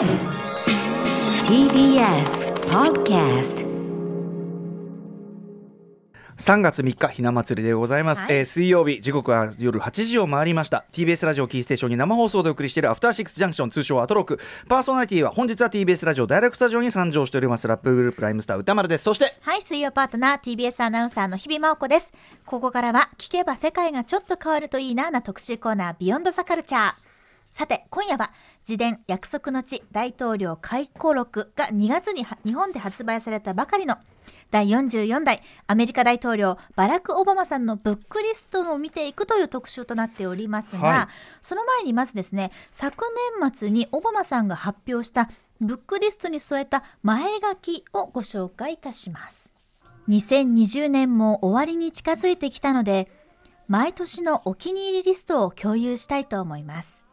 TBS Podcast 3月3日ひな祭りでございます、はいえー水曜日時刻は夜8時を回りました。TBS ラジオキーステーションに生放送でお送りしているアフターシックスジャンクション通称アトロク。パーソナリティは本日は TBS ラジオダイレクトスタジオに参上しております。ラップグループライムスター歌丸です。そしてはい、水曜パートナー TBS アナウンサーの日々真央子です。ここからは聞けば世界がちょっと変わるといいなな特集コーナービヨンドザカルチャー。さて、今夜は自伝約束の地大統領回顧録が2月には日本で発売されたばかりの第44代アメリカ大統領バラク・オバマさんのブックリストを見ていくという特集となっておりますが、はい。その前にまずですね昨年末にオバマさんが発表したブックリストに添えた前書きをご紹介いたします。2020年も終わりに近づいてきたので毎年のお気に入りリストを共有したいと思います。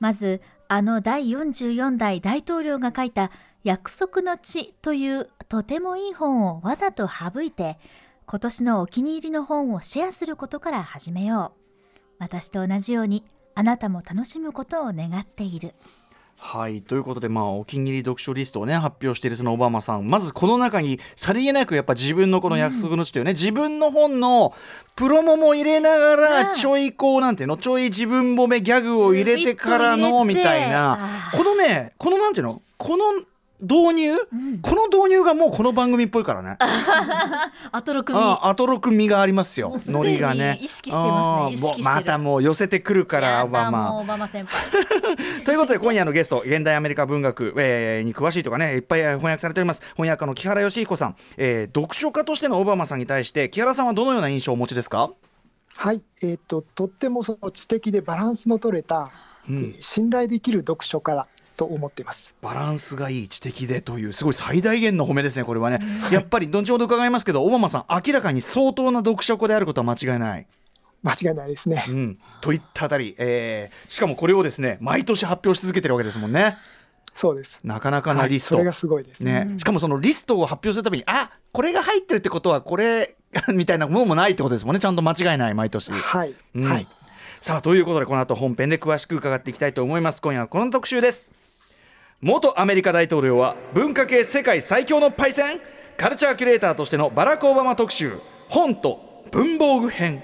まずあの第44代大統領が書いた約束の地というとてもいい本をわざと省いて今年のお気に入りの本をシェアすることから始めよう。私と同じようにあなたも楽しむことを願っている。はい。ということでまあお気に入り読書リストをね発表しているそのオバマさん。まずこの中にさりげなくやっぱ自分のこの約束の地というね、自分の本のプロモも入れながうらん。ちょいこうなんていうの？ちょい自分褒めギャグを入れてからのみうんたいな。このねこのなんていうの？この導入、この導入がもうこの番組っぽいからね。アトロクああアトロク味がありますよ。ノリがね。意識してますね。またもう寄せてくるからオバマオバマ先輩。ということで今夜のゲスト現代アメリカ文学、えーに詳しいとかねいっぱい翻訳されております。翻訳家の木原義彦さん、えー読書家としてのオバマさんに対して木原さんはどのような印象をお持ちですか？はい、えー、ととってもその知的でバランスの取れた、うん。えー信頼できる読書家だと思っています。バランスがいい知的でというすごい最大限の褒めですねこれはね、やっぱり後ほど伺いますけどオバマさん明らかに相当な読書家であることは間違いない。間違いないですね。うん、といったあたり、えーしかもこれをですね毎年発表し続けてるわけですもんね。そうです。なかなかなリスト、はい、それがすごいです。ね。ねしかもそのリストを発表するたびにあこれが入ってるってことはこれ みたいなものもないってことですもんね。ちゃんと間違いない毎年。はい、うん。はい。さあということでこの後本編で詳しく伺っていきたいと思います。今夜はこの特集です元アメリカ大統領は文化系世界最強のパイセンカルチャーキュレーターとしてのバラク・オバマ特集本と文房具編。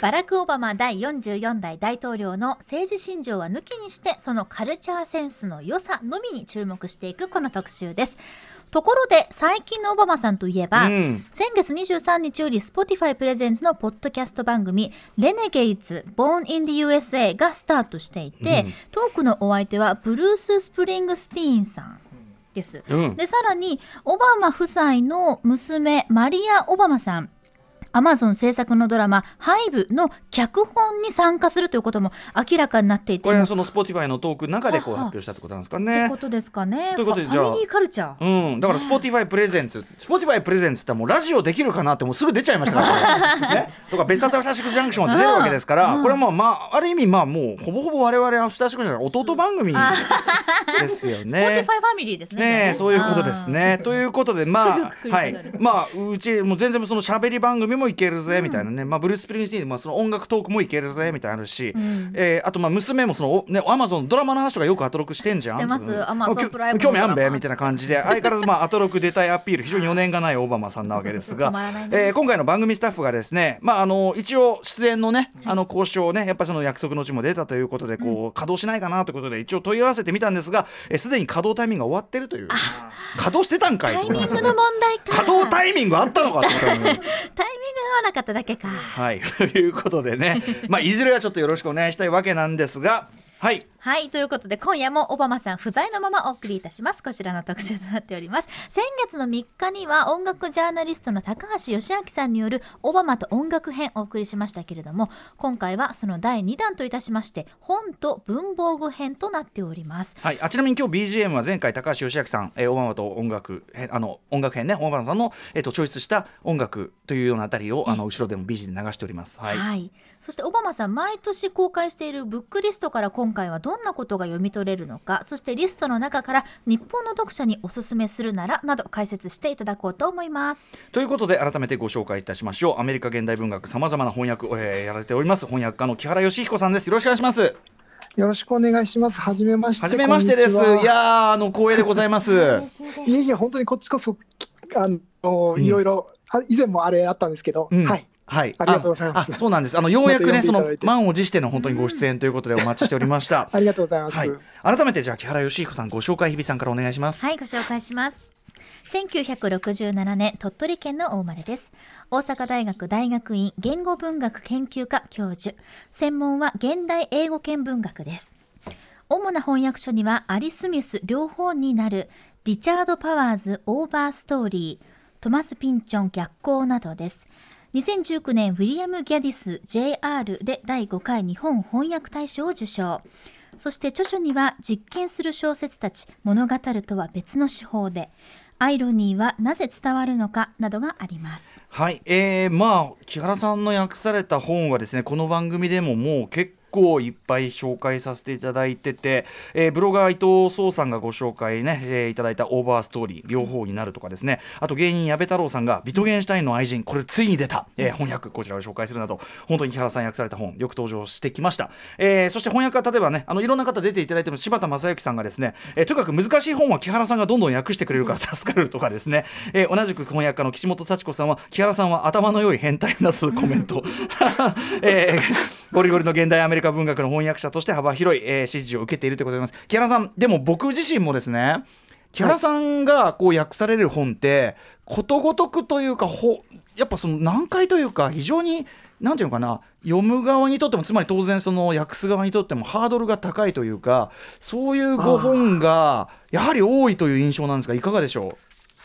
バラク・オバマ第44代大統領の政治信条は抜きにしてそのカルチャーセンスの良さのみに注目していくこの特集です。ところで最近のオバマさんといえば、うん。先月23日より Spotify presents のポッドキャスト番組「 Renegades Born in the USA」がスタートしていて、トークのお相手はブルース・スプリングスティーンさんです、うん。でさらにオバマ夫妻の娘マリア・オバマさんアマゾン制作のドラマ「ハイブの脚本に参加するということも明らかになっていてこれその Spotify のトークの中でこうはは発表したってことなんですかってねことですかね。ということでじゃあファファミリーカルチャー、うん、だから Spotify プレゼンツ Spotify プレゼンツってもうラジオできるかなってもうすぐ出ちゃいましたから、ね、とか別冊アフターシックスジャンクションって出るわけですから、これはまあまあある意味まあもうほぼほぼ我々アフターシックスじゃない弟番組ですよスポティね。ファイファミリーですね。ねえそういうことですね。ということでまあはい。まあうちもう全然その喋り番組もいけるぜみたいなね、まあブルース・スプリングスティーンまあその音楽トークもいけるぜみたいなのあるし、えーあとまあ娘もそのおねアマゾンドラマの話とかよくアトロクしてんじゃん。興味あんべ？みたいな感じで。相変わらずまあアトロク出たいアピール非常に余念がないオバマさんなわけですが。えー今回の番組スタッフがですねまああの一応出演のねあの交渉をねやっぱりその約束のうちも出たということでこう稼働しないかなということで一応問い合わせてみたんですがえーすでに稼働タイミングが終わってるという。稼働してたんかいタイミングの問題か。稼働タイミングあったのかって タイミン合わなかっただけかはい ということでね。まあいずれはちょっとよろしくお願いしたいわけなんですがはいはい。ということで、今夜もオバマさん不在のままお送りいたします。こちらの特集となっております。先月の3日には音楽ジャーナリストの高橋義明さんによるオバマと音楽編をお送りしましたけれども、今回はその第2弾といたしまして、本と文房具編となっております。はい、あちなみに今日 BGM は前回高橋義明さん、えー、オバマと音楽編あの音楽編ねオバマさんの、えー、とチョイスした音楽というようなあたりをあの後ろでも BG で流しております。はい、はい、そしてオバマさん毎年公開しているブックリストから今回はどんなことが読み取れるのかそしてリストの中から日本の読者におすすめするならなど解説していただこうと思いますということで改めてご紹介いたしましょうアメリカ現代文学さまざまな翻訳を、えーやられております翻訳家の木原義彦さんですよろしくお願いします。よろしくお願いします。はじめまして。はじめましてです。いやーあの光栄でございます。いですいえいえ、本当にこっちこそ、あの、いろいろ、あ以前もあれあったんですけど、うんはい。はい、ありがとうございますああそうなんです。あのようやくね、その満を持しての本当にご出演ということでお待ちしておりました。ありがとうございます。はい。改めてじゃあ木原義彦さんご紹介日比さんからお願いします。はい、ご紹介します。1967年、鳥取県のお生まれです。大阪大学大学院言語文学研究科教授。専門は現代英語圏文学です。主な翻訳書には、アリ・スミス両方になる、リチャード・パワーズ・オーバーストーリー、トマス・ピンチョン逆光などです。2019年、ウィリアム・ギャディス JR で第5回日本翻訳大賞を受賞。そして著書には実験する小説たち物語るとは別の手法でアイロニーはなぜ伝わるのかなどがあります。はい、えー、まあ木原さんの訳された本はですねこの番組でももう結構いっぱい紹介させていただいてて、えーブロガー伊藤壮さんがご紹介ね、えーいただいたオーバーストーリー両方になるとかですね。あと芸人矢部太郎さんがビトゲンシュタインの愛人これついに出た、えー翻訳こちらを紹介するなど本当に木原さん訳された本よく登場してきました、えーそして翻訳は例えばねあのいろんな方出ていただいても柴田正幸さんがですね、えーとにかく難しい本は木原さんがどんどん訳してくれるから助かるとかですね、えー同じく翻訳家の岸本幸子さんは木原さんは頭の良い変態などとコメント、えーゴリゴリの現代アメリカ文学の翻訳者として幅広い、えー支持を受けているということでございます。木原さんでも僕自身もですね木原さんがこう訳される本ってことごとくというかほやっぱその難解というか非常になんていうのかな読む側にとってもつまり当然その訳す側にとってもハードルが高いというかそういうご本がやはり多いという印象なんですがいかがでしょう？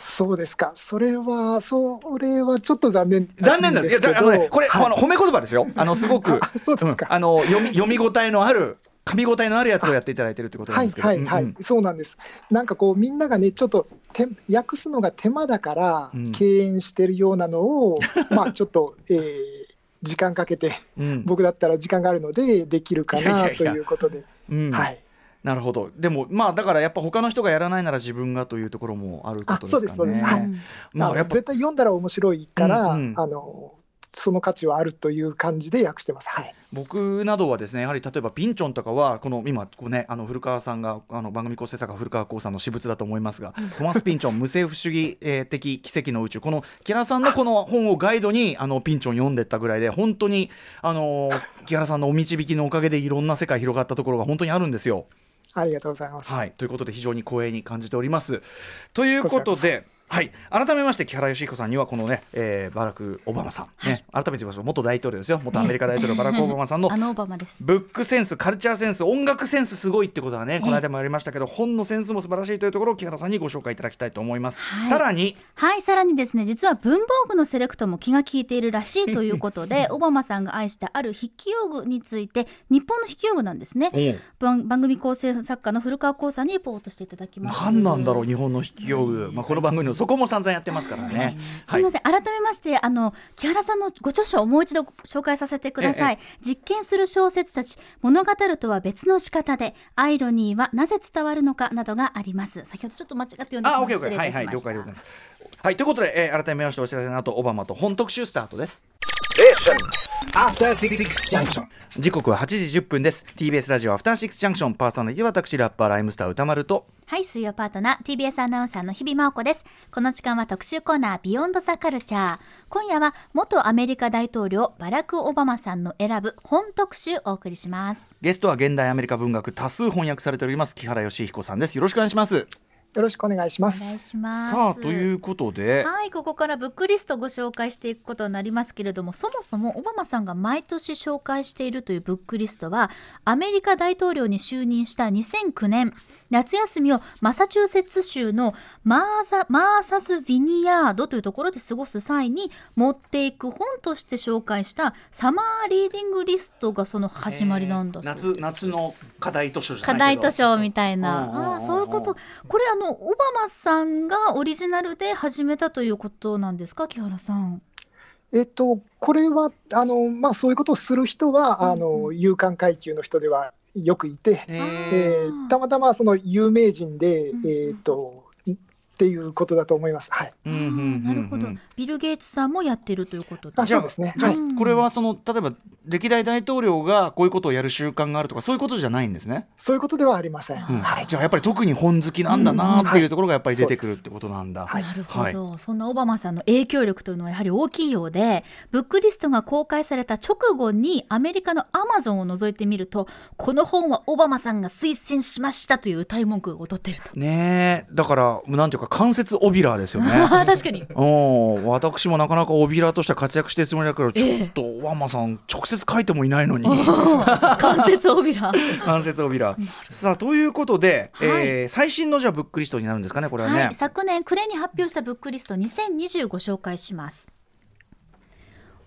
そうですか。それは、それはちょっと残念残念なんです。いや、ああのね、これ、はいあの褒め言葉ですよ。あのすごく、あそうですかんあの読み読み応えのある噛み応えのあるやつをやっていただいてるってことなんはいですけど。はいはい、うんうんそうなんです。なんかこうみんながねちょっとて訳すのが手間だからうん敬遠してるようなのを、まあちょっと、えー時間かけてうん僕だったら時間があるのでできるかないということで、うんはい。なるほど。でもまあだからやっぱ他の人がやらないなら自分がというところもあることですかね。あそうですそうですはいあまあやっぱ絶対読んだら面白いから、うんうんあのその価値はあるという感じで訳してます。はい。僕などはですねやはり例えばピンチョンとかはこの今こうねあの古川さんがあの番組構成作家古川光さんの私物だと思いますが、トマス・ピンチョン無政府主義、えー的奇跡の宇宙この木原さんのこの本をガイドにあのピンチョン読んでったぐらいで本当にあの木原さんのお導きのおかげでいろんな世界広がったところが本当にあるんですよ。ありがとうございます。はい、ということで非常に光栄に感じております。ということで。はい、改めまして木原義彦さんにはこのね、えーバラク・オバマさん、ね。改めて言いましょう元大統領ですよ。元アメリカ大統領バラク・オバマさんの あのオバマです。ブックセンスカルチャーセンス音楽センスすごいってことはねこの間もありましたけど本のセンスも素晴らしいというところを木原さんにご紹介いただきたいと思います、はい。さらに。はい、さらにですね、実は文房具のセレクトも気が利いているらしいということで、オバマさんが愛したある筆記用具について、日本の筆記用具なんですね。番番組構成作家の古川光さんにレポートしていただきます。何なんだろう日本の筆記用具、まあ、この番組のそこも散々やってますからね、すみません、改めましてあの木原さんのご著書をもう一度紹介させてください、実験する小説たち物語るとは別の仕方でアイロニーはなぜ伝わるのかなどがあります。先ほどちょっと間違って読んでしあ、オッケーオッケー。はいはい、了解でございます。はい、ということで、えー改めましてお知らせの後、オバマと本特集スタートです。After Six Junction. 時刻は8時10分です。TBS ラジオアフターシックスジャンクションパーソナリティは私ラッパーライムスター歌丸と。はい水曜パートナー TBS アナウンサーの日々真央子ですこの時間は特集コーナービヨンドザカルチャー今夜は元アメリカ大統領バラク・オバマさんの選ぶ本特集をお送りしますゲストは現代アメリカ文学多数翻訳されております木原義彦さんです。よろしくお願いします。よろしくお願いします。お願いします。さあということで、はい、ここからブックリストをご紹介していくことになりますけれども、そもそもオバマさんが毎年紹介しているというブックリストは、アメリカ大統領に就任した2009年、夏休みをマサチューセッツ州のマーザマーサズ・ヴィニヤードというところで過ごす際に持っていく本として紹介したサマーリーディングリストがその始まりなんだそうです。夏夏の課題図書じゃ課ないけど。題図書みたいな、ああそういうこと。これあのオバマさんがオリジナルで始めたということなんですか？木原さん。えっと、これはあの、まあ、そういうことをする人は、あの有観階級の人ではよくいて、ええーたまたまその有名人で、うんえー、とっていうことだと思います。はい。うんうんうんうんなるほど。ビル・ゲイツさんもやってるということであじゃあそうですねじゃあはいこれはその例えば歴代大統領がこういうことをやる習慣があるとかそういうことじゃないんですね？そういうことではありません。うんはい。じゃあやっぱり特に本好きなんだなっていうところがやっぱり出てくるはいってことなんだ。はいなるほど、そんなオバマさんの影響力というのはやはり大きいようでブックリストが公開された直後にアメリカのアマゾンを覗いてみるとこの本はオバマさんが推薦しましたという歌い文句が踊っていると。ねえだからなんていうか関節オビラーですよね。確かに。うん私もなかなかオビラーとしては活躍してるつもりだけどちえ。えょっとワンマさん直接書いてもいないのに。関節オビラ関節オビラー。さあということで、はい。えー最新のじゃあブックリストになるんですかねこれはね。はい、昨年暮れに発表したブックリスト2020ご紹介します。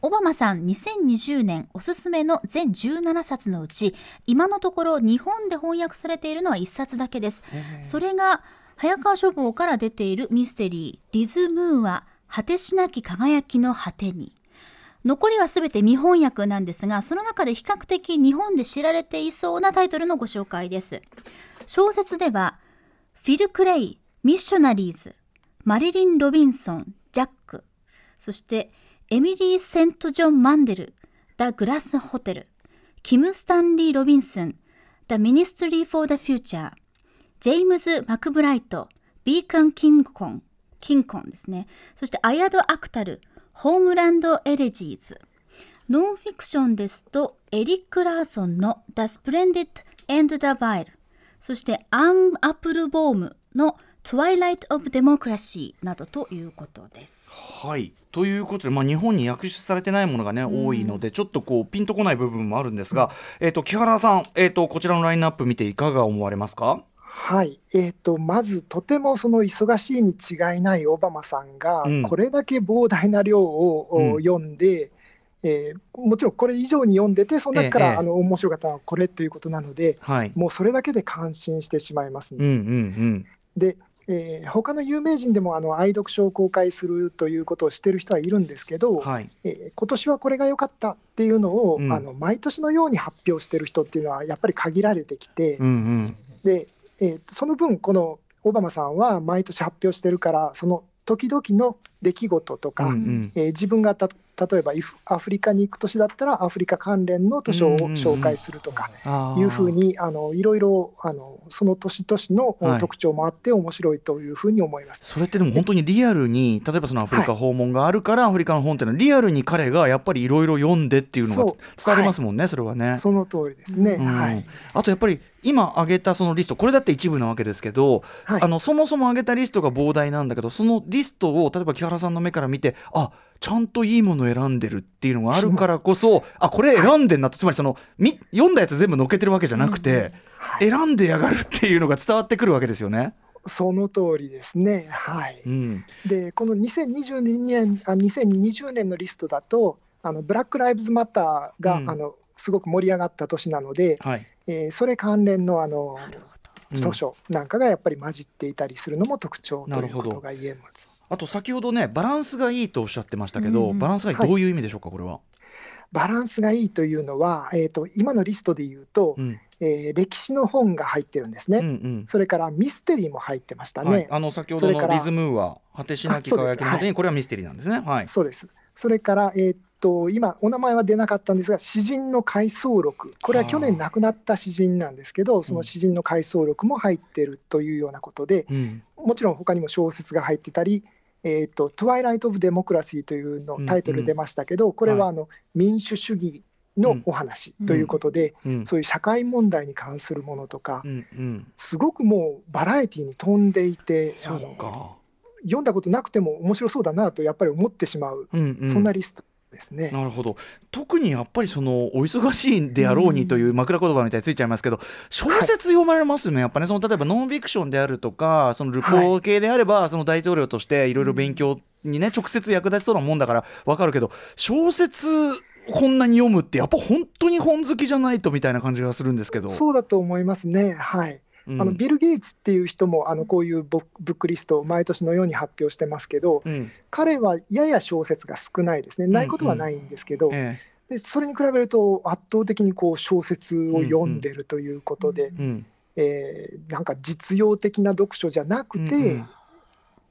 オバマさん2020年おすすめの全17冊のうち今のところ日本で翻訳されているのは1冊だけです。それが早川書房から出ているミステリー「リズ・ムーア果てしなき輝きの果てに」残りはすべて未翻訳なんですがその中で比較的日本で知られていそうなタイトルのご紹介です。小説ではフィル・クレイ、 Missionaries、マリリン・ロビンソン、 Jack、そしてエミリー・セント・ジョン・マンデル、 The Glass Hotel、キム・スタンリー・ロビンソン、 The Ministry、ジェームズ・マクブライド、 Deacon King Kong、King Kong ですね。そしてアヤド・アクタル、 Homeland Elegies。ノンフィクションですと、エリック・ラーソンの The Splendid and the Vile。そしてアン・アップルボームの Twilight of Democracy などということです。はいということで、まあ、日本に訳出されてないものがね、多いのでちょっとこうピンとこない部分もあるんですが、えっと木原さん、えっとこちらのラインナップ見ていかが思われますか？はい、えー、とまずとてもその忙しいに違いないオバマさんがうん。これだけ膨大な量を、うん。お読んで、えーもちろんこれ以上に読んでてその中から、ええ。あの面白かったのはこれということなのではい。もうそれだけで感心してしまいますね。うんうんで、えー他の有名人でもあの愛読書を公開するということをしてる人はいるんですけど、うんはい。えー今年はこれが良かったっていうのを、うん。あの毎年のように発表してる人っていうのはやっぱり限られてきて、うんうん。で、えーその分このオバマさんは毎年発表してるからその時々の出来事とか、うんうん。えー自分がた例えばアフリカに行く年だったらアフリカ関連の図書を紹介するとか。いうふうにあのいろいろあのその年々のはい特徴もあって面白いというふうに思います。それってでも本当にリアルに例えばそのアフリカ訪問があるから、アフリカの本っていうのはリアルに彼がやっぱりいろいろ読んでっていうのが伝わりますもんね、それはね。その通りですね。うんはい。あとやっぱり今挙げたそのリストこれだって一部なわけですけど、はいあのそもそも挙げたリストが膨大なんだけどそのリストを例えば木原さんの目から見てあちゃんといいものを選んでるっていうのがあるからこそあこれ選んでんなってつまりそのみ読んだやつ全部載っけてるわけじゃなくて、はい選んでやがるっていうのが伝わってくるわけですよね。その通りですね。はい。うんでこの2022年あ2020年のリストだとあのブラック・ライブズ・マターが、うんあのすごく盛り上がった年なので、はいえーそれ関連のあの図書なんかがやっぱり混じっていたりするのも特徴ということが言えます。あと先ほどねバランスがいいとおっしゃってましたけど、うんうん。バランスがいいはい。どういう意味でしょうかこれは？バランスがいいというのは、えー、と今のリストで言うと、うん。えー歴史の本が入ってるんですね、うんうん。それからミステリーも入ってましたね、はい、あの先ほどのリズムは果てしなき輝きの果てにこれはミステリーなんですね。はい。そうです。それから、えーっと今お名前は出なかったんですが詩人の回想録。これは去年亡くなった詩人なんですけどその詩人の回想録も入ってるというようなことでうん。もちろん他にも小説が入ってたり「えーっとトワイライト・オブ・デモクラシー」というのうんタイトル出ましたけどこれははあの民主主義のお話ということで、うんそういう社会問題に関するものとか、うんうん。すごくもうバラエティに富んでいてあのか。読んだことなくても面白そうだなとやっぱり思ってしまう、うんうん。そんなリストですね。なるほど特にやっぱりそのお忙しいんであろうにという枕言葉みたいについちゃいますけど小説読まれますよねやっぱねその例えばノンフィクションであるとかそのルポー系であれば、その大統領としていろいろ勉強にね直接役立ちそうなもんだからわかるけど小説こんなに読むってやっぱ本当に本好きじゃないとみたいな感じがするんですけど。そうだと思いますね。はい。うん。あのビル・ゲイツっていう人もあのこういうボブックリストを毎年のように発表してますけど、うん。彼はやや小説が少ないですね。ないことはないんですけど、えでそれに比べると圧倒的にこう小説を読んでるということで、えうん。えーなんか実用的な読書じゃなくて、うんうん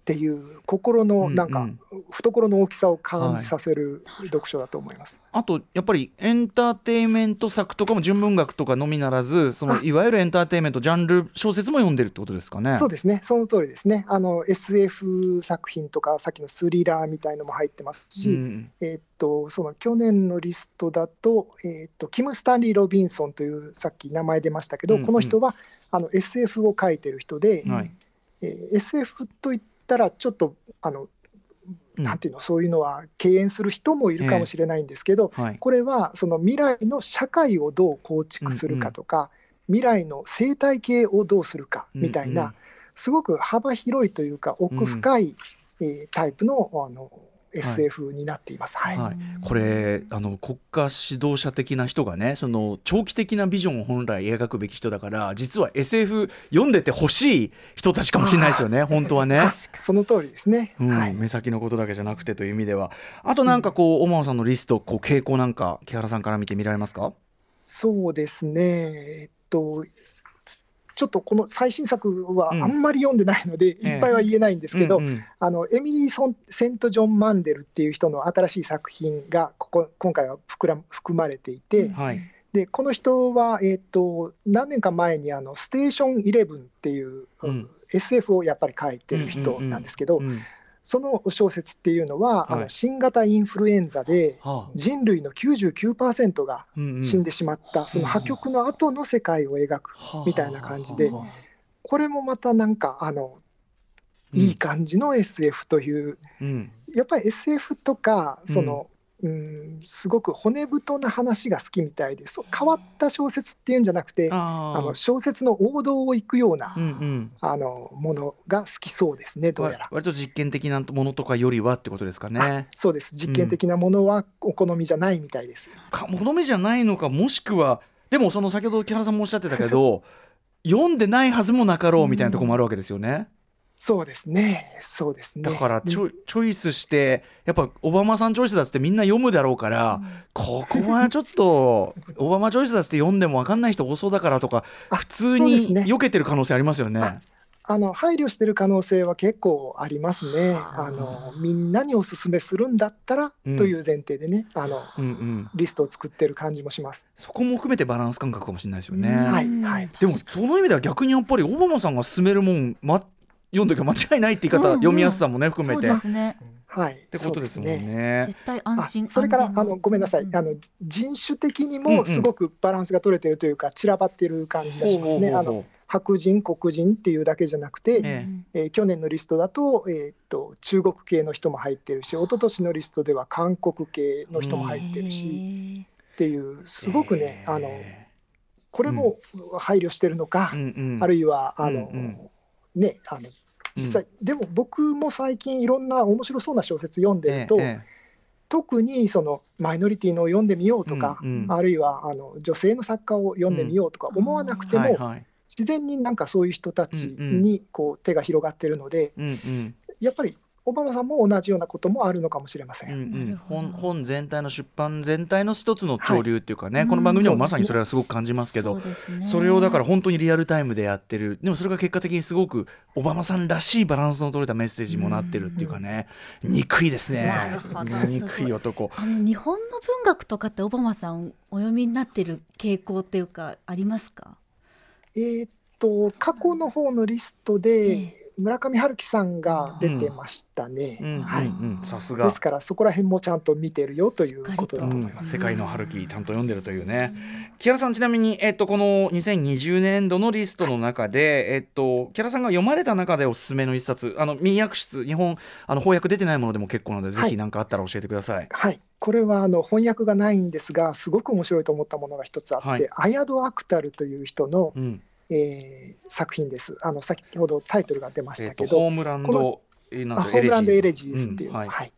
っていう心のなんかうん。うん懐の大きさを感じさせる読書だと思います。あとやっぱりエンターテインメント作とかも純文学とかのみならずそのあ。いわゆるエンターテインメントジャンル小説も読んでるってことですかね。そうですね、その通りですね。あの SF 作品とか、さっきのスリラーみたいのも入ってますし、うんえーっとその去年のリストだと,、えーっと、キム・スタンリー・ロビンソンという、さっき名前出ましたけど、うんうん。この人はあの SF を書いてる人で、はい。えー SF といったら、ちょっとあの、うん。なんていうの、そういうのは敬遠する人もいるかもしれないんですけど、はい。これはその未来の社会をどう構築するかとか、未来の生態系をどうするかみたいな、うんうん。すごく幅広いというか奥深い、えータイプのあの SF になっています。はい。はい、これあの国家指導者的な人がねその長期的なビジョンを本来描くべき人だから実は SF 読んでてほしい人たちかもしれないですよね。本当はね。その通りですね。うんはい、目先のことだけじゃなくてという意味では。あとなんかこう、小川さんのリストこう傾向なんか木原さんから見てみられますか？そうですね。えっとちょっとこの最新作はうん。あんまり読んでないので、ええ。いっぱいは言えないんですけど、うんうん。あのエミリーソン・セント・ジョン・マンデルっていう人の新しい作品がここ今回は膨ら含まれていて、はい。でこの人は、えー、と何年か前にあの「ステーション11」っていう、うん、SF をやっぱり書いてる人なんですけど、うんその小説っていうのは、あはい。の新型インフルエンザではあ。人類の99%が死んでしまった、その破局の後の世界を描くみたいな感じではあ。これもまたなんかあのうん。いい感じの SF という、うん。やっぱり SF とかその、うん、すごく骨太な話が好きみたいでそう変わった小説っていうんじゃなくてああの小説の王道を行くようなうんうんあのものが好きそうですねどうやら。割と実験的なものとかよりはってことですかね。そうです実験的なものはお好みじゃないみたいです。か物目じゃないのかもしくはでもその先ほど木原さんもおっしゃってたけど読んでないはずもなかろうみたいなところもあるわけですよね。そうですねそうですね。だからチでョイチョイスしてやっぱオバマさんチョイスだってみんな読むだろうから、ここはちょっと オバマチョイスだって読んでも分かんない人多そうだからとかあ普通に避けてる可能性ありますよね。あの配慮してる可能性は結構ありますね。あのみんなにおすすめするんだったら、うんという前提でねあのうんうん、リストを作ってる感じもします。そこも含めてバランス感覚かもしれないですよね。はいはいでもその意味では逆にやっぱりオバマさんが勧めるもん、ま、読んどきゃ間違いないって言い方、うんうん。読みやすさもね含めそうてっですね。はい。てことですもんそうね。絶対あ安心それからあのごめんなさい、うん。あの人種的にうんうん。もすごくバランスが取れてるというか散らばってる感じがしますね。あの白人黒人っていうだけじゃなくて、ええ。えー去年のリストだと,、えーっと中国系の人も入ってるし一昨年のリストでは韓国系の人も入ってるし、っていうすごくね、あのこれも配慮してるのか、うんうん。あるいはあの、うんうんねあの実際、でも僕も最近いろんな面白そうな小説読んでると、ええ特にそのマイノリティのを読んでみようとか、うんうん。あるいはあの女性の作家を読んでみようとか思わなくても、はいはい。自然になんかそういう人たちにこう手が広がってるので、うんうん。やっぱりオバマさんも同じようなこともあるのかもしれません。うんうん。本本全体の出版全体の一つの潮流っていうかね、はいこの番組でもうんまさにそれはすごく感じますけど、そうですね。それをだから本当にリアルタイムでやってる。でもそれが結果的にすごくオバマさんらしいバランスの取れたメッセージにもなってるっていうかね、憎いですね。なるほど。憎い男。あの日本の文学とかってオバマさんお読みになってる傾向っていうかありますか？えーっと過去の方のリストえで村上春樹さんが出てましたね。はいうんさすが。ですからそこら辺もちゃんと見てるよということだと思います。世界の春樹ちゃんと読んでるというね。木原さんちなみに、えっと、この2020年度のリストの中で、えっと、木原さんが読まれた中でおすすめの一冊あの民訳出日本あの翻訳出てないものでも結構なので、ぜひ何かあったら教えてください。はい、これはあの翻訳がないんですがすごく面白いと思ったものが一つあって、はい。アヤド・アクタルという人の、うんえー作品です。あの先ほどタイトルが出ましえっと、たけど、ホームランドえーホームランド・エレエジーズっていうの、んはい。はい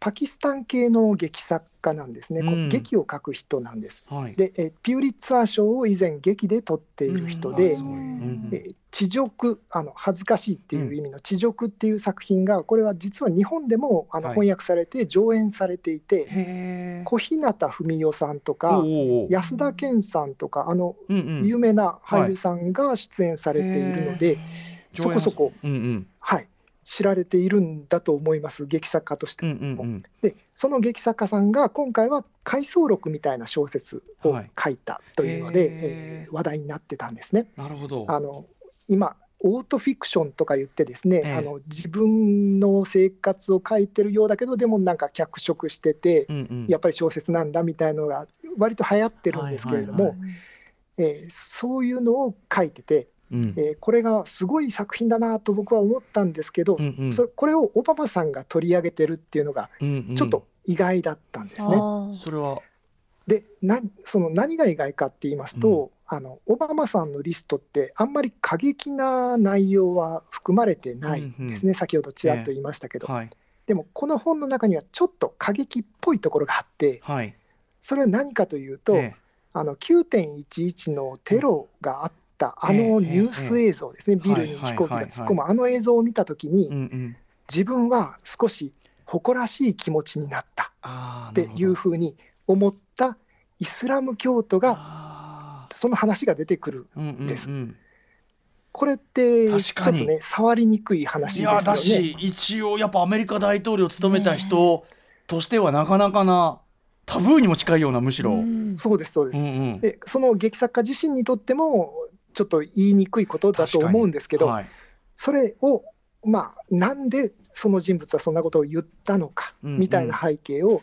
パキスタン系の劇作家なんですね、こううん。劇を書く人なんです。はい。で、えーピューリッツァー賞を以前劇で取っている人で、うん地辱あの恥ずかしいっていう意味の地辱っていう作品がこれは実は日本でもあのはい。翻訳されて上演されていて、へー。小日向文世さんとおか安田健さんとかあの有名な俳優さんが出演されているので、そこそこ、うんうん。はい、知られているんだと思います劇作家として。うんも。うんうん。でその劇作家さんが今回は回想録みたいな小説をはい。書いたというので、へー。えー話題になってたんですね。なるほど。あの今オートフィクションとか言ってですね、ええ。あの自分の生活を書いてるようだけどでもなんか脚色してて、うんうん。やっぱり小説なんだみたいのが割と流行ってるんですけれども、はい。えーそういうのを書いてて、うん。えーこれがすごい作品だなと僕は思ったんですけど、うんうん。そこれをオバマさんが取り上げてるっていうのがうんうん。ちょっと意外だったんですね。あー。それは。でなその何が意外かって言いますと、あのオバマさんのリストってあんまり過激な内容は含まれてないんですね、先ほどちらっと言いましたけど、はい。でもこの本の中にはちょっと過激っぽいところがあってはい。それは何かというと、えあの9.11のテロがあったあええのニュース映像ですね、ビルに飛行機が突っ込む。あの映像を見た時に、自分は少し誇らしい気持ちになった。っていうふうに思ったイスラム教徒があその話が出てくるんうんうんですこれってちょっとね触りにくい話いですよね。やだし一応やっぱアメリカ大統領を務めた人としてはなかなかなタブーにも近いようなむしろ。うん。そうですそうです。うん。でその劇作家自身にとってもちょっと言いにくいことだと思うんですけど、はい。それをまあなんでその人物はそんなことを言ったのかうんうん。みたいな背景を、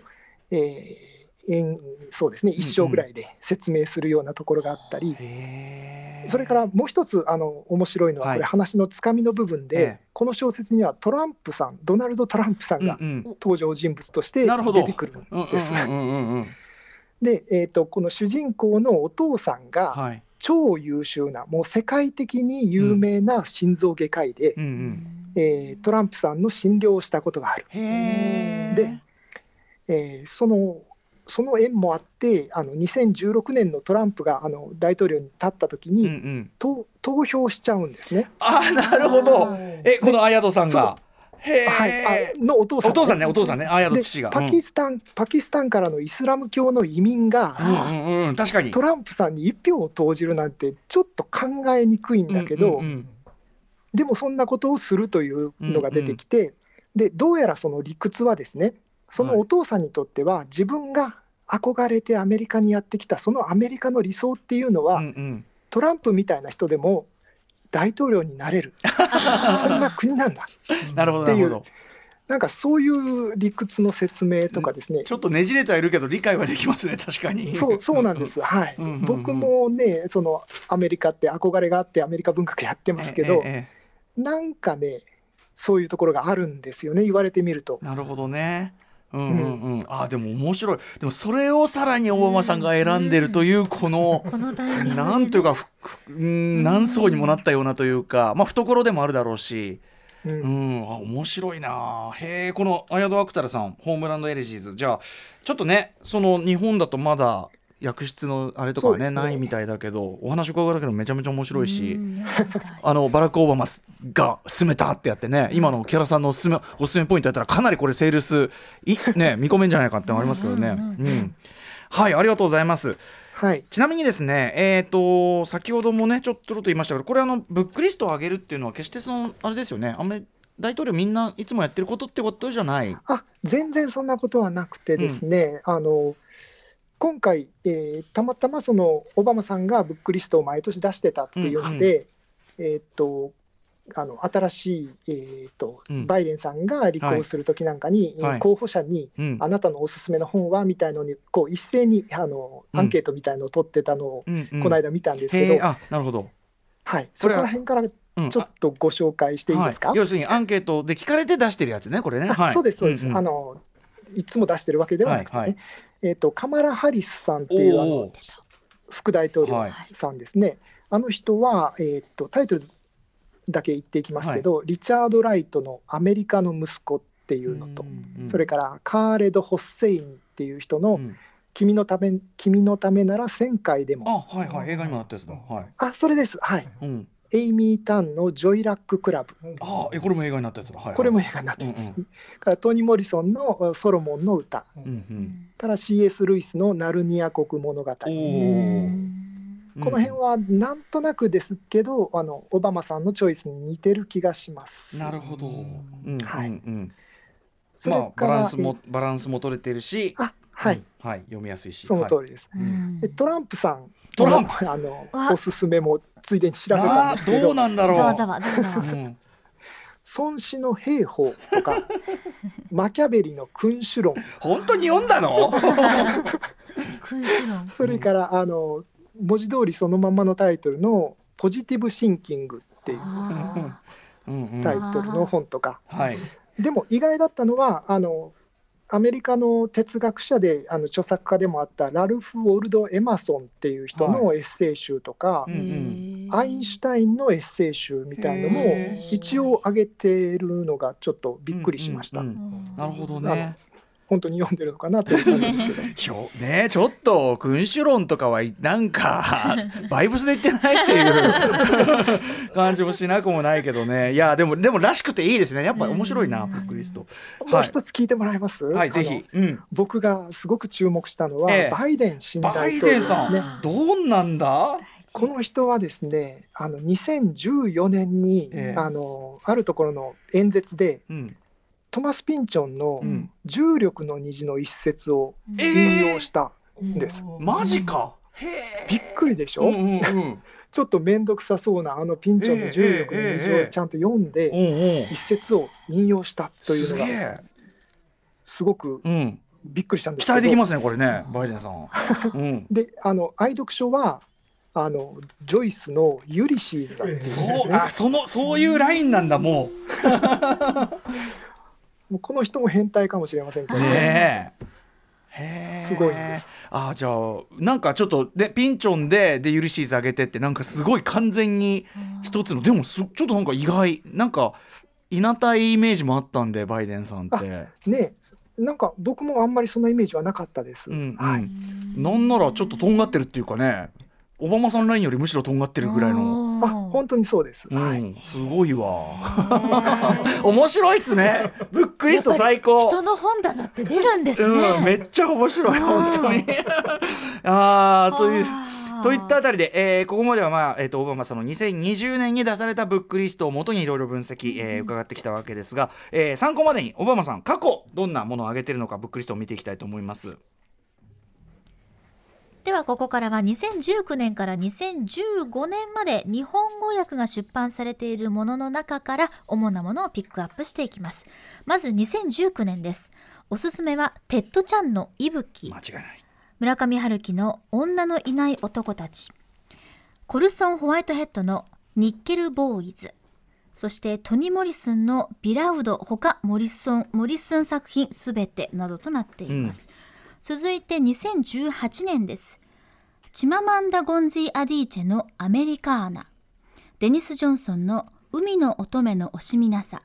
えーえんそうですね一章ぐらいで説明するようなところがあったり、へー。それからもう一つあの面白いのは、はい。これ話のつかみの部分で、ええ。この小説にはトランプさんドナルド・トランプさんがうんうん。登場人物として出てくるうんうんんです。うんうんうんうん。で、えー、とこの主人公のお父さんがはい超優秀なもう世界的に有名な心臓外科医で、うんうん。えートランプさんの診療をしたことがある。でえーそのその縁もあってあの2016年のトランプがあの大統領に立った時に、うんうん。と投票しちゃうんですね。あーなるほど。えこの綾戸さんが。へはい、えあのお父さんお父さんねお父さんね。綾戸で父が。パキスタン、パキスタンからのイスラム教の移民が、うんうんうん。確かに。トランプさんに一票を投じるなんてちょっと考えにくいんだけど、うんうんうん。でもそんなことをするというのが出てきて、でどうやらその理屈はですねそのお父さんにとっては自分が憧れてアメリカにやってきたそのアメリカの理想っていうのは、うんうん。トランプみたいな人でも大統領になれる。そんな国なんだ。なるほどっていうなんかそういう理屈の説明とかですね。ちょっとねじれてはいるけど理解はできますね確かに。そうそうなんです、はい。僕もねそのアメリカって憧れがあってアメリカ文学やってますけど、えええなんかねそういうところがあるんですよね言われてみると。え。なるほどねうんうんうん、あーでも面白い。でもそれをさらにオバマさんが選んでるというこの、このタイミングでね。なんというかふふうん何層にもなったようなというか、まあ、懐でもあるだろうし、ううん。ん、あ面白いな。へえこのアヤド・アクタラさんホームランド・エレジーズ。じゃあちょっとねその日本だとまだ役室のあれとかはねねないみたいだけどお話伺うだけでもめちゃめちゃ面白いし。あのバラク・オバマが勧めたってやってね今の木原さんのおすすめおすすめポイントやったらかなりこれセールスい、ね、見込めんじゃないかってのありますけどね。うんはいありがとうございます。はいちなみにですね、えー、と先ほどもねちょっとちょっと言いましたけどこれあのブックリストを上げるっていうのは決してそのあれですよねあんまり大統領みんないつもやってることってことじゃない。あ全然そんなことはなくてですね、あの今回、えーたまたまそのオバマさんがブックリストを毎年出してたっていうので、えーっとあの新しい、えーっとうん。バイデンさんが立候補する時なんかに、はい。はい。候補者に、うん。あなたのおすすめの本はみたいのにこう一斉にあのうん。アンケートみたいのを取ってたのを、うんうん。この間見たんですけど、あなるほど。はい、そこら辺からちうんょっとご紹介していいですか、はい、要するにアンケートで聞かれて出してるやつねこれね。そうですそうです、んん。あのいつも出してるわけではなくてね、はいはいえー、とカマラ・ハリスさんっていうあの副大統領はい。さんですね、あの人は、えー、とタイトルだけ言っていきますけど、リチャード・ライトの「アメリカの息子」っていうのと、うんうんそれからカーレド・ホッセイニっていう人のうん「君のため君のためなら1000回でも。あはいはい。映画にもなったやつだ。はい。」あそれです。はい。うん。エイミー・タンの「ジョイ・ラック・クラブ」あえこれも映画になったやつだ。はいはい、これも映画になってます、うんうからトニー・モリソンの「ソロモンの歌」うんうん。から C.S. ルイスの「ナルニア国物語」おお。この辺はなんとなくですけど、あのオバマさんのチョイスに似てる気がします。なるほど、うんはい。うん。うんまあバランスもバランスも取れてるし。あはい、うん。はい。読みやすいし。その通はい。りです。うん。でトランプさん。トランプ？の あのわ。おすすめもついでに調べたなんあですけど。どうなんだろう。ざわざわざわざわ。うん。孫子の兵法とかマキャベリの君主論。本当に読んだの？君主論。それからあの文字通りそのままのタイトルの「ポジティブシンキング」っていうあうんうん。タイトルの本とか。はい。でも意外だったのはあのアメリカの哲学者であの著作家でもあったラルフ・ウォルド・エマソンっていう人のエッセイ集とか、うんうん。アインシュタインのエッセイ集みたいのも一応上げてるのがちょっとびっくりしました。うんうんうん。なるほどね本当に読んでるのかなっていう感じですけど。ねちょっと君主論とかはなんか バイブスで言ってないっていう。感じもしなくもないけどね。いやでもでもらしくていいですね。やっぱ面白いなブックリスト。もう一つ聞いてもらえます、はいぜひ、うん、僕がすごく注目したのは、ええ。バイデン新大統領ですね。んどうなんだ？この人はですね、あの2014年に、ええ。あのあるところの演説でうんトマス・ピンチョンのうん「重力の虹」の一節をえ引用したんです。マジか。へびっくりでしょ、うんうんうん。ちょっと面倒くさそうなあのピンチョンの重力の虹をちゃんと読んで一節を引用したというのがすごくうん。びっくりしたんですけど。期待できますねこれねバイデンさん。うん。であの愛読書はあのジョイスの「ユリシーズ」だっていうんですね。そうあそのそういうラインなんだも もうこの人も変態かもしれませんけど。うねえ。へえすごいんです。あじゃあなんかちょっとでピンチョンででユリシーズ上げてってなんかすごい完全に一つのでもすちょっとなんか意外なんかいなたいイメージもあったんでバイデンさんって。ねなんか僕もあんまりそんなイメージはなかったです。うんうん、はい、なんならちょっととんがってるっていうかねオバマさんラインよりむしろとんがってるぐらいの、あ本当にそうです。うんはい、すごいわ。面白いっすね。ブックリスト最高。人の本棚って出るんですね。うん、めっちゃ面白い本当に。あーというといったあたりで、えーここまでは、まあえー、とオバマさんの2020年に出されたブックリストをもとにいろいろ分析、えー伺ってきたわけですが、えー参考までにオバマさん過去どんなものを挙げてるのかブックリストを見ていきたいと思います。ではここからは2019年から2015年まで日本語訳が出版されているものの中から主なものをピックアップしていきます。まず2019年です。おすすめはテッド・チャンの息吹。間違いない。村上春樹の女のいない男たち。コルソン・ホワイトヘッドのニッケル・ボーイズ。そしてトニ・モリスンのビラヴド他モリソンモリスン作品すべてなどとなっています、続いて2018年です。チママンダ・ンゴズィ・アディーチェのアメリカーナ。デニス・ジョンソンの海の乙女の惜しみなさ。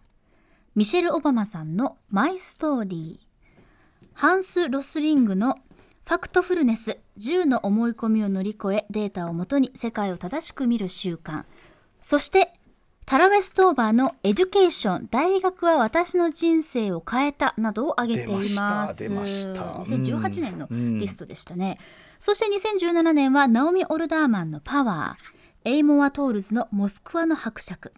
ミシェル・オバマさんのマイ・ストーリー。ハンス・ロスリングのファクトフルネス。10の思い込みを乗り越えデータをもとに世界を正しく見る習慣。そしてタラ・ウェストーバーのエデュケーション大学は私の人生を変えたなどを挙げています。出ました出ました。2018年のうん。リストでしたね、そして2017年はナオミ・オルダーマンのパワーエイモア・トールズのモスクワの伯爵。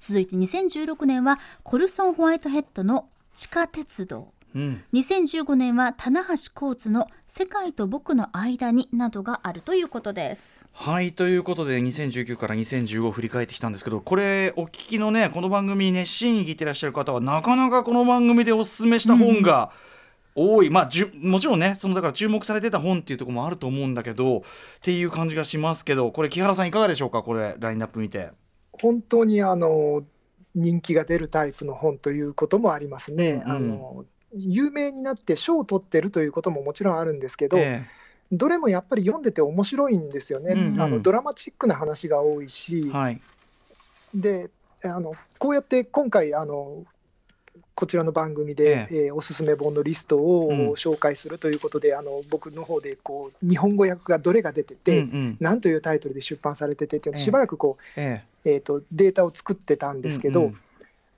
続いて2016年はコルソン・ホワイトヘッドの地下鉄道うん2015年はタナハシ・コーツの「世界と僕の間に」などがあるということです。はいということで2019から2015を振り返ってきたんですけどこれお聞きのねこの番組熱心に聞いてらっしゃる方はなかなかこの番組でおすすめした本が多い、まあじゅもちろんねそのだから注目されてた本っていうところもあると思うんだけどっていう感じがしますけどこれ木原さんいかがでしょうか？これラインナップ見て。本当にあの人気が出るタイプの本ということもありますね。うんあの有名になって賞を取ってるということももちろんあるんですけど、えどれもやっぱり読んでて面白いんですよね。うんうん。あのドラマチックな話が多いし。え、はい。であのこうやって今回あのこちらの番組で、ええ。ーおすすめ本のリストをうん。紹介するということで、あの僕の方でこう日本語訳がどれが出てて、うんうん。何というタイトルで出版されててってしばらくこう、ええ。ー、とデータを作ってたんえですけど、うんうん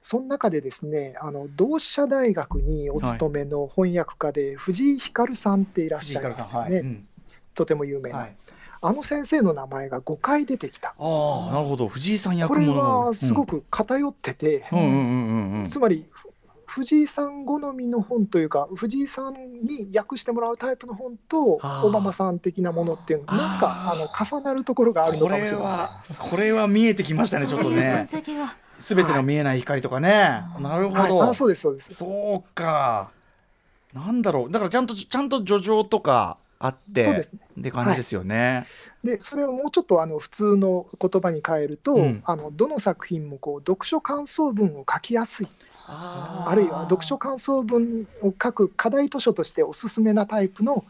その中でですねあの同志社大学にお勤めの翻訳家で藤井光さんっていらっしゃいますよね、はい。うん。とても有名な、はい。あの先生の名前が5回出てきた。ああなるほど。藤井さん役これはすごく偏ってて、うんうんうんうんうん。つまりふ藤井さん好みの本というか藤井さんに訳してもらうタイプの本とオバマさん的なものっていうのなんかあの重なるところがあるのこれかもしれまはこれは見えてきましたねちょっとそういう分ねすべての見えない光とかね。なるせん。はい、ほどあそうですそうです。そうか。なんだろう。だからちゃんとちゃんと叙情とかあってそうですね。って感じですよね、でそれをもうちょっとあの普通の言葉に変えると、うん。あのどの作品もこう読書感想文を書きやすい。ああるいは読書感想文を書く課題図書としておすすめなタイプの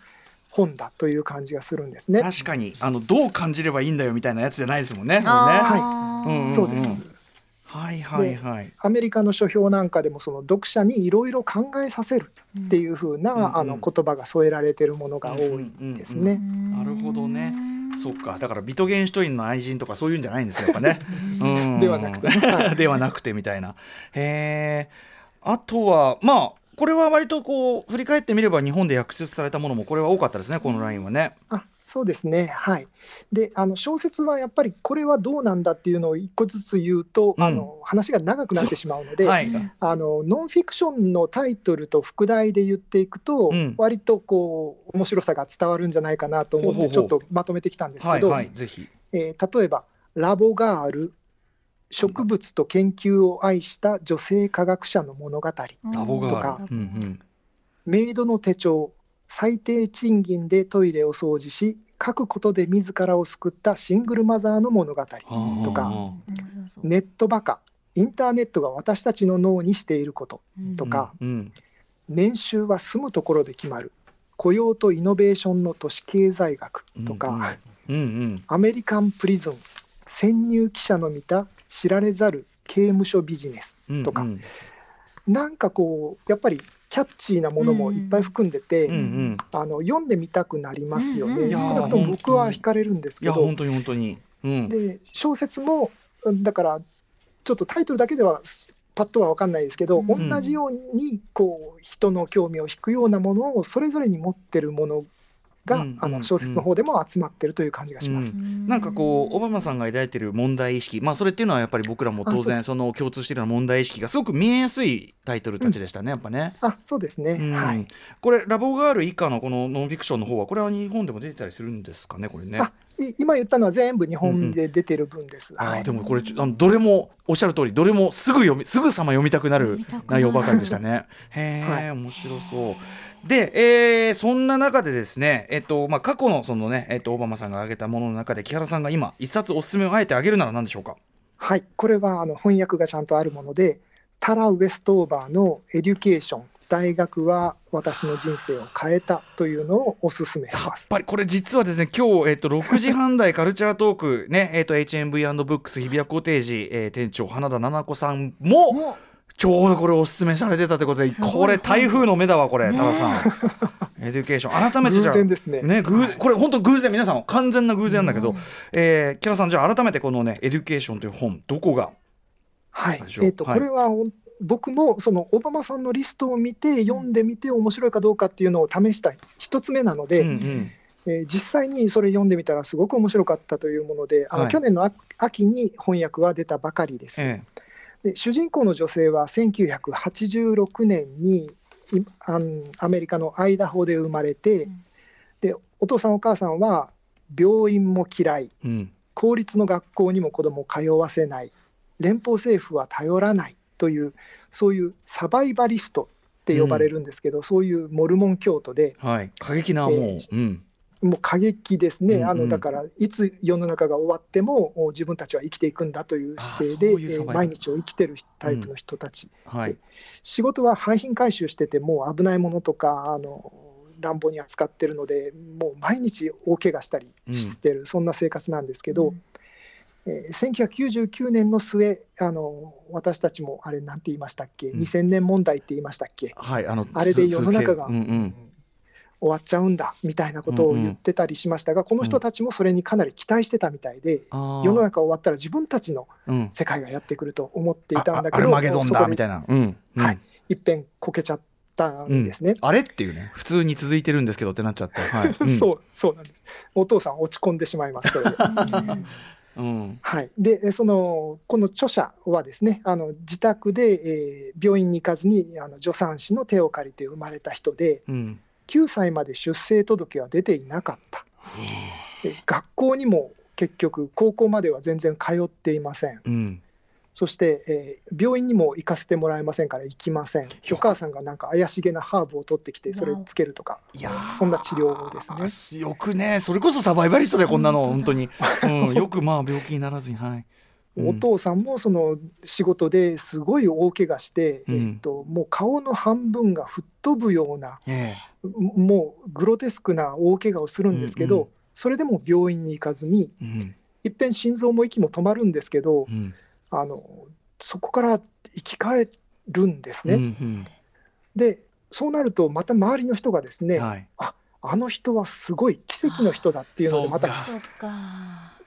本だという感じがするんですね。確かに。あのどう感じればいいんだよみたいなやつじゃないですもんね。これね。あー。うんうん。そうですはいはいはい。アメリカの書評なんかでもその読者にいろいろ考えさせるっていう風な、うんあの言葉が添えられているものが多いですね。なるほどね。そっかだからビトゲンシュトインの愛人とかそういうんじゃないんですよやっぱね。うんではなくて はではなくてみたいな。へえ。あとはまあこれは割とこう振り返ってみれば日本で訳出されたものもこれは多かったですねこのラインはね。あそうですねはいであの小説はやっぱりこれはどうなんだっていうのを一個ずつ言うと、うんあの話が長くなってしまうので、はい。あのノンフィクションのタイトルと副題で言っていくと、うん割とこう面白さが伝わるんじゃないかなと思ってちょっとまとめてきたんですはいけど、はいぜひ。えー例えば「ラボガール植物と研究を愛した女性科学者の物語」ラボとかがある。うんうん。「メイドの手帳最低賃金でトイレを掃除し書くことで自らを救ったシングルマザーの物語」とか「ネットバカインターネットが私たちの脳にしていること」とか、うん。年収は住むところで決まる雇用とイノベーションの都市経済学とか、うんうん。アメリカンプリズン潜入記者の見た知られざる刑務所ビジネスうん。とか、うん。なんかこうやっぱりキャッチーなものもいっぱい含んでて、うんうん。あの読んでみたくなりますよね、うんうん少なくとも僕は惹かれるんですけど本当に本当に。うん。で小説もうんだからちょっとタイトルだけではパッとは分かんないですけど、うん同じようにこう人の興味を引くようなものをそれぞれに持ってるものが、うんうんあの小説の方でも集まってるという感じがします。うんなんかこうオバマさんが抱いてる問題意識まあそれっていうのはやっぱり僕らも当然その共通しているような問題意識がすごく見えやすいタイトルたちでしたね、やっぱね。あそうですね、うんはいこれラボガール以下のこのノンフィクションの方はこれは日本でも出てたりするんですかねこれね。今言ったのは全部日本で出てる分です。あはいーでもこれあのどれもおっしゃる通りどれもすぐ読みすぐさま読みたくなる読みたくなる内容ばかりでしたね。へえ、はい面白そう。で、えーそんな中でですね、えっとまあ、過去のその、ねえっと、オバマさんが挙げたものの中で木原さんが今一冊おすすめをあえて挙げるなら何でしょうか？はい、これはあの翻訳がちゃんとあるものでタラ・ウェストオーバーの「エデュケーション大学は私の人生を変えた」というのをおすすめしやっます。ぱりこれ実はですね今日、えっと、6時半台カルチャートーク、ねえっと、HMV&BOOKS 日比谷コテージ、えー店長花田菜々子さんももちょうどこれおすすめされてたということでこれ台風の目だわこれね多田さん。エデュケーション。改めてじゃあ偶然ですね。ねこれ本当偶然皆さん完全な偶然なんだけど、うん。えー、木原さんじゃあ改めてこのねエデュケーションという本どこがはい。えーとはい。これはお僕もそのオバマさんのリストを見て読んでみて面白いかどうかっていうのを試した一つ目なので、うんうん。えー実際にそれ読んでみたらすごく面白かったというものであの、はい。去年の秋秋に翻訳は出たばかりです。えで主人公の女性は1986年にアメリカのアイダホで生まれて、うん。でお父さんお母さんは病院も嫌いえうん。公立の学校にも子供を通わせない連邦政府は頼らないというそういうサバイバリストって呼ばれるんですけど、そういうモルモン教徒ではい。過激なもう、えーうんもう過激ですね、うんうん。あのだからいつ世の中が終わってもお自分たちは生きていくんだという姿勢でう毎日を生きてるタイプの人たち、はい。仕事は廃品回収しててもう危ないものとかあの乱暴に扱ってるのでもう毎日大怪我したりしてる、そんな生活なんですけど、えー1999年の末あの私たちもあれなんて言いましたっけ、うん。2000年問題って言いましたっけ？はいあのあれで世の中がうんうん終わっちゃうんだみたいなことを言ってたりしましたが、この人たちもそれにかなり期待してたみたいで、あー。世の中終わったら自分たちのうん。世界がやってくると思っていたんだあけどアルマゲドンだみたいな。うん。うん。はい。いっぺんこけちゃったたんですね。あれっていうね。普通に続いてるんですけどってなっちゃって、はい。うん。そうそうなんです。お父さん落ち込んでしまいます。それで。うん。はい、でえそのこの著者はですねあの自宅で、えー病院に行かずにあの助産師の手を借りて生まれた人でうん9歳まで出生届は出ていなかった。で学校にも結局高校までは全然通っていません。うん。そして、えー病院にも行かせてもらえませんから行きません。お母さんがなんか怪しげなハーブを取ってきてそれつけるとか。いやー。そんな治療ですね。よくね。それこそサバイバリストでこんなの本当に、うん、よくまあ病気にならずにはい、うんお父さんもその仕事ですごい大怪我して、うん。えー、ともう顔の半分が吹っ飛ぶようなえもうグロテスクな大怪我をするんですけど、うんうん。それでも病院に行かずにえうん。いっぺん心臓も息も止まるんですけど、うん。あのそこから生き返るんですね。うんでそうなるとまた周りの人がですね、うんはい。あの人はすごい奇跡の人だっていうのでまた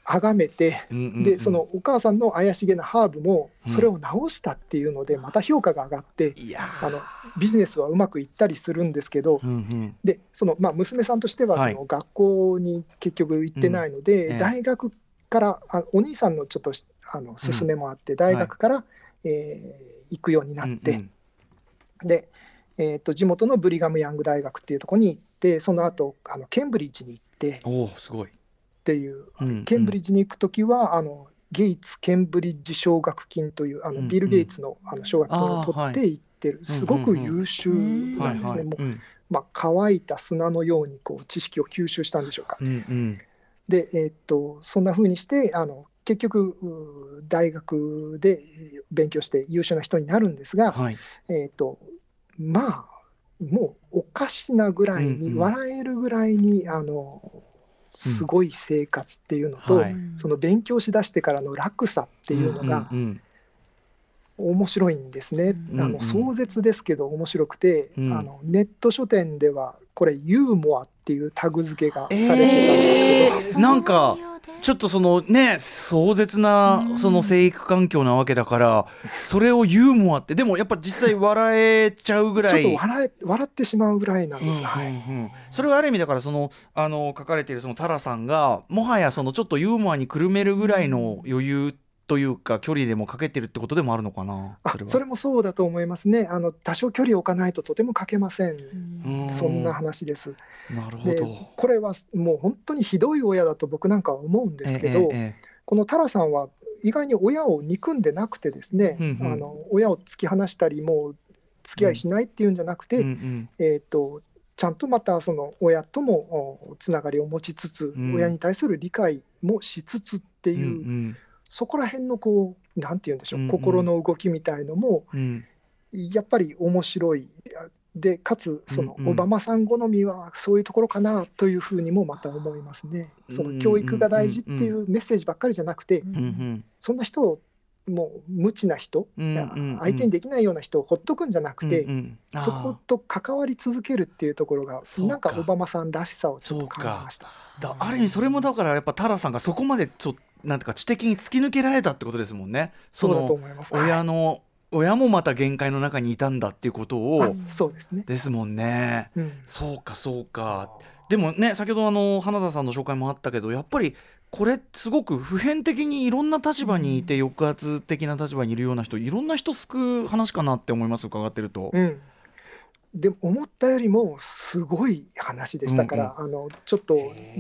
崇めてうんうんうん。でそのお母さんの怪しげなハーブもうん。それを直したっていうのでまた評価が上がっていやー。あのビジネスはうまくいったりするんですけどうんうん。でそのまあ娘さんとしてははい。その学校に結局行ってないのええ。で大学からあお兄さんのちょっとあの勧めもあって大学からえー行くようになってうんでえーと地元のブリガム・ヤング大学っていうところに行ってその後あのケンブリッジに行っておすごい、ていううんうん。ケンブリッジに行く時はあのゲイツ・ケンブリッジ奨学金というあのビル・ゲイツのあの奨学金を取って行ってるすごく優秀ないんですね。もううん。まあ、乾いた砂のようにこう知識を吸収したんでしょうか。うんうん。で、えーっとそんな風にしてあの結局大学でえー勉強して優秀な人になるんですが、はい。えーっとまあもうおかしなぐらいに、うんうん。笑えるぐらいにあのすごい生活っていうのと、はい。その勉強しだしてからの落差っていうのがうんうん面白いんですね。うんうん。あの壮絶ですけど面白くて、うん。あのネット書店ではこれユーモアっていうタグ付けがされてたんえですけど、ーなんかちょっとそのね壮絶なその生育環境なわけだからそれをユーモアってでもやっぱ実際笑えちゃうぐらちょっいと笑え笑ってしまうぐらいなんです。うんはいうん。うんそれはある意味だからそのあの書かれているそのタラさんがもはやそのちょっとユーモアにくるめるぐらいの余裕というか距離でもかけてるってことでもあるのかなあそれもそうだと思いますね。あの多少距離を置かないととても書けません。うん。そんな話です。なるほでどこれはもう本当にひどい親だと僕なんかは思うんですけど、えええこのタラさんは意外に親を憎んでなくてですね、うんうん。あの親を突き放したりもう付き合いしないっていうんじゃなくて、えうんうん。えー、とちゃんとまたその親ともおつながりを持ちつつ、うん。親に対する理解もしつつっていう、うんそこら辺のこうなんて言うんでしょう、うんうん。心の動きみたいのもうん。うんやっぱり面白い。でかつそのうんうん。オバマさん好みはそういうところかなというふうにもまた思いますね。その教育が大事っていうメッセージばっかりじゃなくてうんうん。そんな人をもう無知な人、うんうん相手にできないような人をほっとくんじゃなくて、うんうん。そこと関わり続けるっていうところがなんかオバマさんらしさをちょっと感じました。だある意味それもだからやっぱタラさんがそこまでちょなんていうか知的に突き抜けられたってことですもんね。その。親の親もまた限界の中にいたんだっていうことあをそうですね。ですもんね。うん、そうかそうか。でもね先ほどあの花田さんの紹介もあったけどやっぱりこれすごく普遍的にいろんな立場にいて抑圧的な立場にいるような人いろんな人救う話かなって思います伺ってると。うん。でも思ったよりもすごい話でしたから、あのちょっと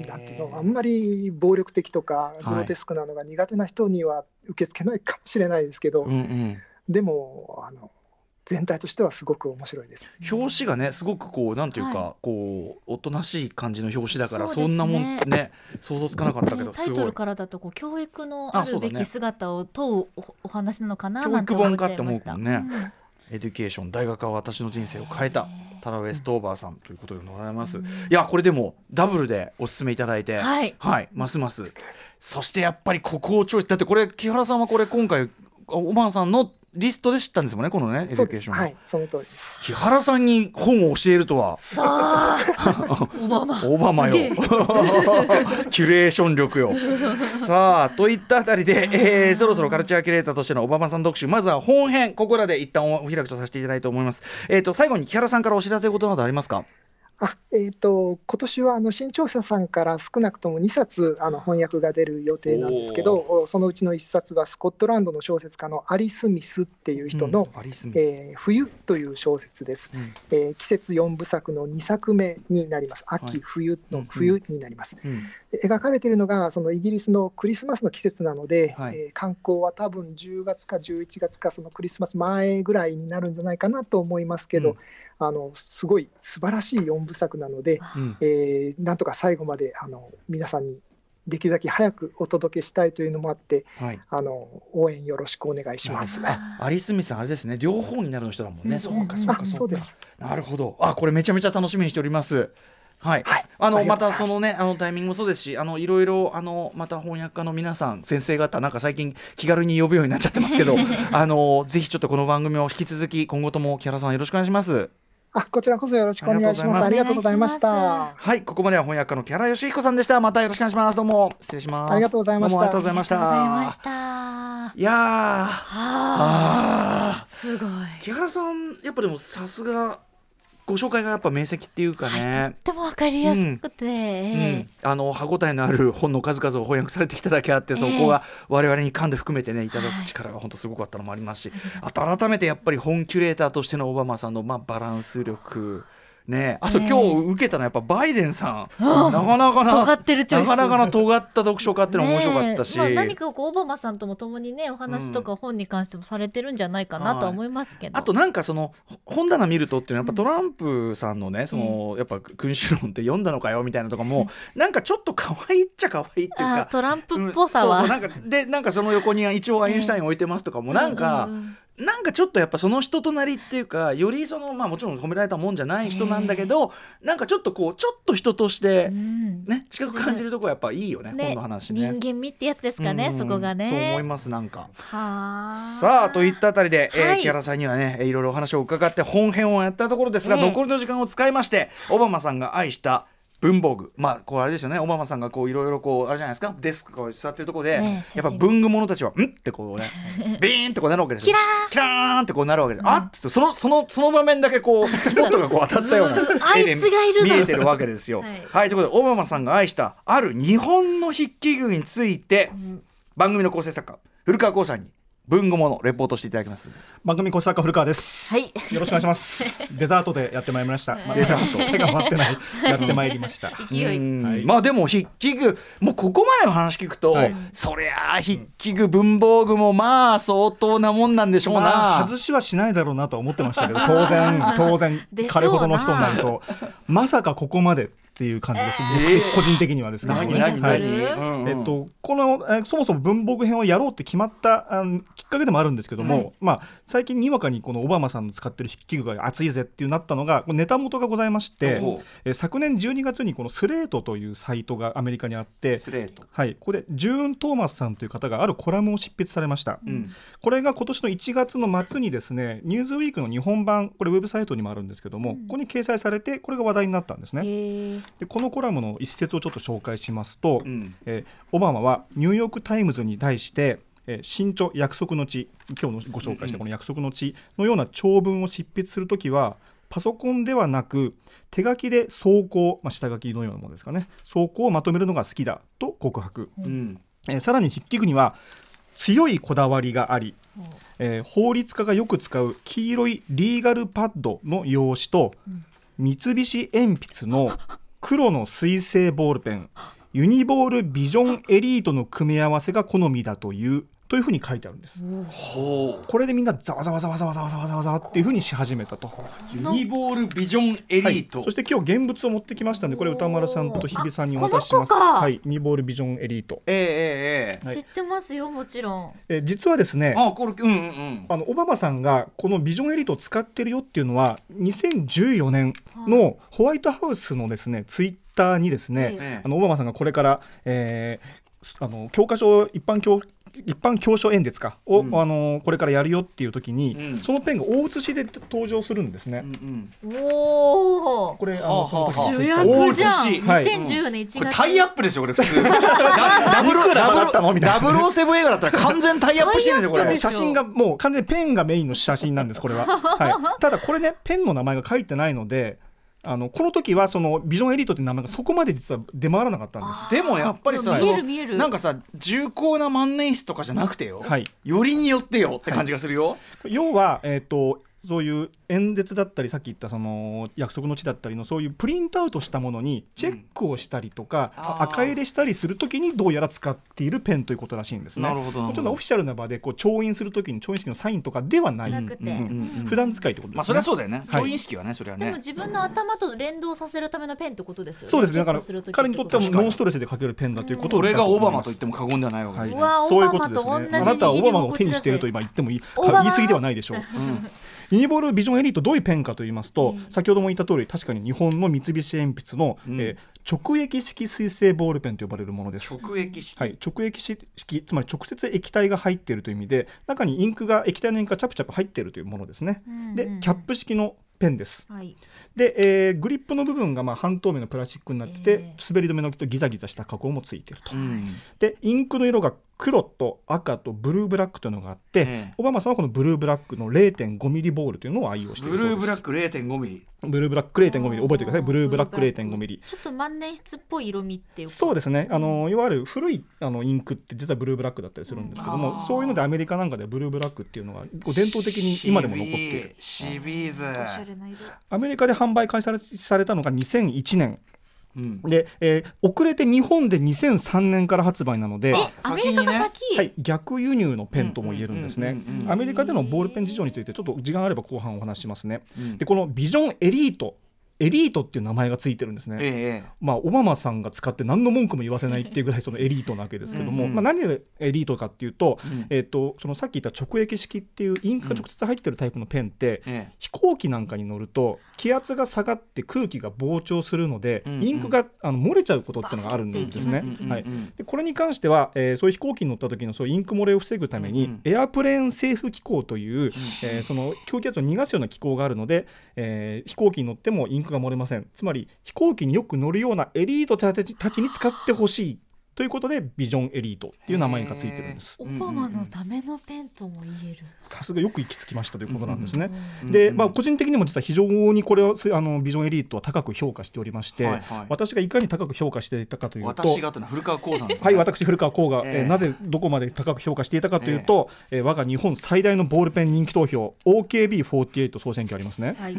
なんていうのあんまり暴力的とかグロテスクなのが苦手な人には受け付けないかもしれないですけど、うんうん。でもあの全体としてはすごく面白いです。表紙がねすごくこうなんていうか、はこうおとなしい感じの表紙だからそ,、そんなもんね想像つかなかったけねどすごい。タイトルからだとこう教育のあるべき姿を問うおお話なのかな教育なんて思っちゃいました。本かって思うもんね。んエデュケーション大学は私の人生を変えたタラ・ウェストオーバーさんということでございます、いやこれでもダブルでお勧めいただいてはいますます。そしてやっぱりここをチョイス。だってこれ木原さんはこれ今回オバマさんのリストで知ったんですもんねこのねエデュケーション、はいその通りです。木原さんに本を教えるとは。さあ オバマ。オバマよ。キュレーション力よ。さあといったあたりで、えーそろそろカルチャーキュレーターとしてのオバマさん特集まずは本編ここらで一旦お開きとさせていただきたいと思います。えっ、と最後に木原さんからお知らせことなどありますか？あえー、と今年はあの新潮社さんから少なくとも2冊あの翻訳が出る予定なんですけどおそのうちの1冊はスコットランドの小説家のアリス・ミスっていう人のうんえー冬という小説です、うん。えー季節4部作の2作目になります。秋、はい。冬うんの冬になります、うん。で描かれているのがそのイギリスのクリスマスの季節なので、はい。えー観光は多分10月か11月かそのクリスマス前ぐらいになるんじゃないかなと思いますけど、うん。あのすごい素晴らしい4部作なので、うん。えーなんとか最後まであの皆さんにできるだけ早くお届けしたいというのもあってはい。あの応援よろしくお願いします。あアリスミスさんあれですね。両方になるの人だもんね、そうかそうかあそうです。なるほど。あこれめちゃめちゃ楽しみにしておりますはい、はい。あのまたそのねあのタイミングもそうですしあのいろいろあのまた翻訳家の皆さん先生方なんか最近気軽に呼ぶようになっちゃってますけど あのぜひちょっとこの番組を引き続き今後とも木原さんよろしくお願いします。あこちらこそよろしくお願いします。あありがとうございました。はいここまでは翻訳家の木原義彦さんでした。またよろしくお願いします。どうも失礼します。ありがとうございました。どうもありがとうございましありがとうございまたした。いやああー。すごい。木原さんやっぱでもさすがご紹介がやっぱ明晰っていうかね、とってもわかりやすくて、うえん、あの歯ごたえのある本の数々を翻訳されてきただけあってそこが我々に噛んで含めてねいただく力が本当すごかったのもありますしあと改めてやっぱり本キュレーターとしてのオバマさんのまあバランス力ねあと今日受けたのはやっぱバイデンさん、なかなかな尖ってるなかなかな尖った読書家っていうのも面白かったし、まあ、何かこうオバマさんとも共にねお話とか本に関してもされてるんじゃないかなとは思いますけど、あとなんかそのほ本棚見るとっていうのはやっぱトランプさんのねそのやっぱ君主論って読んだのかよみたいなとかもなんかちょっと可愛いっちゃ可愛いっていうあかトランプっぽさは、うん。そうそうなんかでなんかその横に一応アインシュタイン置いてますとかもなんか、うんうんうんなんかちょっとやっぱその人となりっていうかよりそのまあもちろん褒められたもんじゃない人なんだけど、なんかちょっとこうちょっと人としてうん。ね近く感じるとこはやっぱいいよね本の話ね。人間味ってやつですかね、うん。そこがね。そう思いますなんか。はあ。さあといったあたりで、えーはい。木原さんにはねえーいろいろお話を伺って本編をやったところですが、ええ残りの時間を使いましてオバマさんが愛した文房具。まあこれあれですよね。オバマさんがこういろいろこうあれじゃないですか。デスクこう座ってるところで、ねえやっぱ文具者たちは「ん?」ってこうね ビーンってこうなるわけですよ。キラー。キラーンってこうなるわけで、あっつってそのそのその場面だけこう スポットがこう当たったようなあいつがいるぞ。見えてるわけですよ。ははいい、ということでオバマさんが愛したある日本の筆記具について、番組の構成作家古川光さんに文具ものレポートしていただきます。番組コス作家古川です。はいよろしくお願いします。デザートでやってまいりました。まあデザート手が回ってない。やってまいりました。勢いうんはいまあでも筆記具もうここまでの話聞くと、はいそりゃあ筆記具文房具もまあ相当なもんなんでしょうな、まあ外しはしないだろうなとは思ってましたけど、当然 当然彼ほどの人になるとまさかここまでっていう感じです。えー。僕個人的にはですね。はい。うんうん。えっと、この、えーそもそも文房具編をやろうって決まったあのきっかけでもあるんですけども、まあ、最近にわかにこのオバマさんの使ってる筆記具が熱いぜっていうなったのがネタ元がございましてえー昨年12月にこのスレートというサイトがアメリカにあってスレート。はい、ここでジューン・トーマスさんという方があるコラムを執筆されました、うん。これが今年の1月の末にですね「ニューズウィークの日本版これウェブサイトにもあるんですけども、ここに掲載されてこれが話題になったんですね。でこのコラムの一節をちょっと紹介しますと、うん。えーオバマはニューヨーク・タイムズに対して「えー新著約束の地」今日のご紹介したこの約束の地のような長文を執筆するときはパソコンではなく手書きで草稿、まあ、下書きのようなものですかね。草稿をまとめるのが好きだと告白、うん。えーさらに筆記具には強いこだわりがあり、えー法律家がよく使う黄色いリーガルパッドの用紙と、三菱鉛筆の黒の水性ボールペン。ユニボールビジョンエリートの組み合わせが好みだという。というふうに書いてあるんです。これでみんなざわざわざわざわざわざわざわざっていうふうにし始めたと。ユニボールビジョンエリート、そして今日現物を持ってきましたんでこれ歌丸さんと日比さんにお渡しします。はい、ユニボールビジョンエリート。ええ、え、え、知ってますよもちろん。え実はですね。あこれうんうん。あのオバマさんがこのビジョンエリートを使ってるよっていうのは2014年のホワイトハウスのですねツイッターにですね、あのオバマさんがこれから、えー、あの教科書一般教一般教書演説かを、うん。あのこれからやるよっていう時に、うん。そのペンが大写しで登場するんですね。うんおおこれあはあのその主役大じゃん、写し。はい。2014年1月。これタイアップですよこれ普通。ダ ダブルいくら払ったのみたいなダブルオセブン映画だったら完全タイアップしてるんですよこれ。写真がもう完全にペンがメインの写真なんですこれは、はい、ただこれねペンの名前が書いてないのであのこの時はそのビジョンエリートっていう名前がそこまで実は出回らなかったんです。でもやっぱりさ見える見える。なんかさ重厚な万年筆とかじゃなくてよ、はい。よりによってよって感じがするよ、要は、えー、とそういう演説だったりさっき言ったその約束の地だったりのそういうプリントアウトしたものにチェックをしたりとか、あー赤入れしたりするときにどうやら使っているペンということらしいんですね。なるほど。なるほどちょっとオフィシャルな場でこう調印するときに調印式のサインとかではない、なくて。うんうんうん。普段使いってことですね。まあそれはそうだよね。はい。調印式はねそれはね。でも自分の頭と連動させるためのペンってことですよね。そうですね。だから彼にとってはこノンストレスで書けるペンだということをこれがオバマと言言っても過言ではないわけですね、うわそういうことですオバマと同じね。あなたはオバマを手にしていると今言ってもいい。言い過ぎではないでしょう。ユニボールビジョンエリートどういうペンかと言いますと、先ほども言った通り確かに日本の三菱鉛筆の、うんえー直液式水性ボールペンと呼ばれるものです。直液式、はい、直液式つまり直接液体が入っているという意味で中にインクが液体のインクがチャプチャプ入っているというものですね。うんでキャップ式のペンです。はいで、えーグリップの部分がまあ半透明のプラスチックになってて、え滑り止めのとギザギザした加工もついていると。うんでインクの色が黒と赤とブルーブラックというのがあって、ええ。オバマさんはこのブルーブラックの0.5ミリボールというのを愛用していブるそうです。ルーブラック0.5ミリ。ブルーブラック0.5ミリ。覚えてください。ブルーブラック0.5ミリ。ちょっと万年筆っぽい色味っていうか。そうですね。あのいわゆる古いあのインクって実はブルーブラックだったりするんですけども、そういうのでアメリカなんかではブルーブラックっていうのがこう伝統的に今でも残っている。シビーズ。アメリカで販売開始されされたのが2001年うん。で、えー遅れて日本で2003年から発売なのでえあアメリカが先、はい、逆輸入のペンとも言えるんですね。アメリカでのボールペン事情についてちょっと時間あれば後半お話ししますね、うん。でこのビジョンエリートエリートっていう名前がついてるんですね、ええまあ、オバマさんが使って何の文句も言わせないっていうぐらいそのエリートなわけですけども、うんうん。まあ、何がエリートかっていうと,、うん。えー、とそのさっき言った直液式っていうインクが直接入ってるタイプのペンって、ええ飛行機なんかに乗ると気圧が下がって空気が膨張するので、うんうん。インクがあの漏れちゃうことっていうのがあるんですね。はい。うんうん。でこれに関しては、えーそういう飛行機に乗った時のそうインク漏れを防ぐために、うん。うんエアプレーンセーフ機構という、えーその空気圧を逃がすような機構があるので、えー飛行機に乗ってもインクが漏れません。つまり飛行機によく乗るようなエリートたちたちに使ってほしいということでビジョンエリートっていう名前がついてるんです。オバマのためのペンとも言える、さすがよく行き着きましたということなんですね。うん。で、うん。まあ、個人的にも実は非常にこれをすあのビジョンエリートは高く評価しておりまして、はい。はい私がいかに高く評価していたかというと私がというのは古川光さんですね。はい、私古川光が、ええ。えーなぜどこまで高く評価していたかというと、えー我が日本最大のボールペン人気投票 OKB48 総選挙ありますね。はい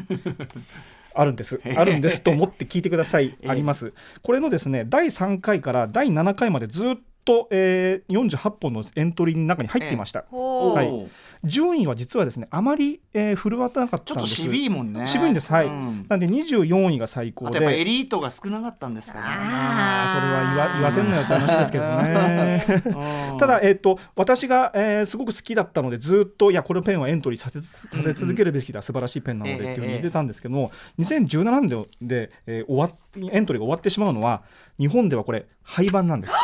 あるんです。あるんですと思って聞いてください。あります。これのですね、第3回から第7回までずっと、えー、48本のエントリーの中に入っていました。ほう、はい順位は実はですね、あまり、えー、振るわなかったんです。ちょっと渋いもんね渋いんです。はい。うんなんで24位が最高で。やっぱエリートが少なかったんですかねあーそれは言わ言わせんのよって話ですけどね。うん ただ、えっと私が、えーすごく好きだったのでずっといやこのペンはエントリーさせさせ続けるべきだ、素晴らしいペンなのでっていうふうに言ってたんですけども、2017年でで、えー終わっエントリーが終わってしまうのは日本ではこれ廃盤なんです。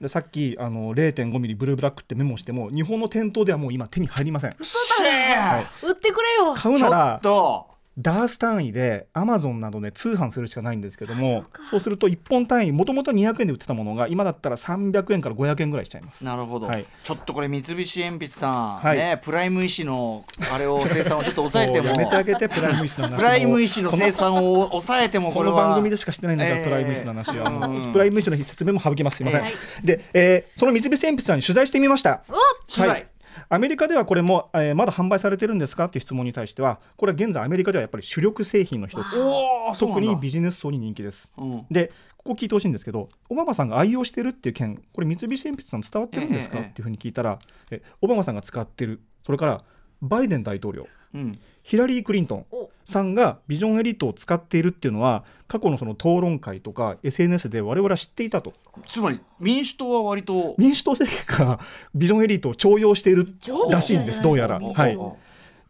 でさっきあの0.5ミリブルーブラックってメモしても日本の店頭ではもう今手に入りません。嘘だね、はい。売ってくれよ。買うちょっならとダース単位でアマゾンなどで通販するしかないんですけどもそうすると1本単位もともと200円で売ってたものが今だったら300円から500円ぐらいしちゃいます。なるほど、はい。ちょっとこれ三菱鉛筆さん、はい。ねプライム医師のあれを生産をちょっと抑えてもやめてあげてプライム医師の話もプライム医師の生産を抑えてもこの番組でしかしてないんだから、ええプライム医師の話は、うんプライム医師の説明も省きます。すいません、はい。で、えーその三菱鉛筆さんに取材してみました。お取材。はいアメリカではこれも、えーまだ販売されてるんですかっていう質問に対してはこれは現在アメリカではやっぱり主力製品の一つ。特にビジネス層に人気です。うん。でここ聞いてほしいんですけどオバマさんが愛用してるっていう件これ三菱鉛筆さん伝わってるんですか、え。っていうふうに聞いたらえオバマさんが使ってるそれからバイデン大統領うん。ヒラリー・クリントンお。さんがビジョンエリートを使っているっていうのは過去のその討論会とか SNS で我々は知っていたと。つまり民主党は割と民主党政権がビジョンエリートを重用しているらしいんですどうやら。はい、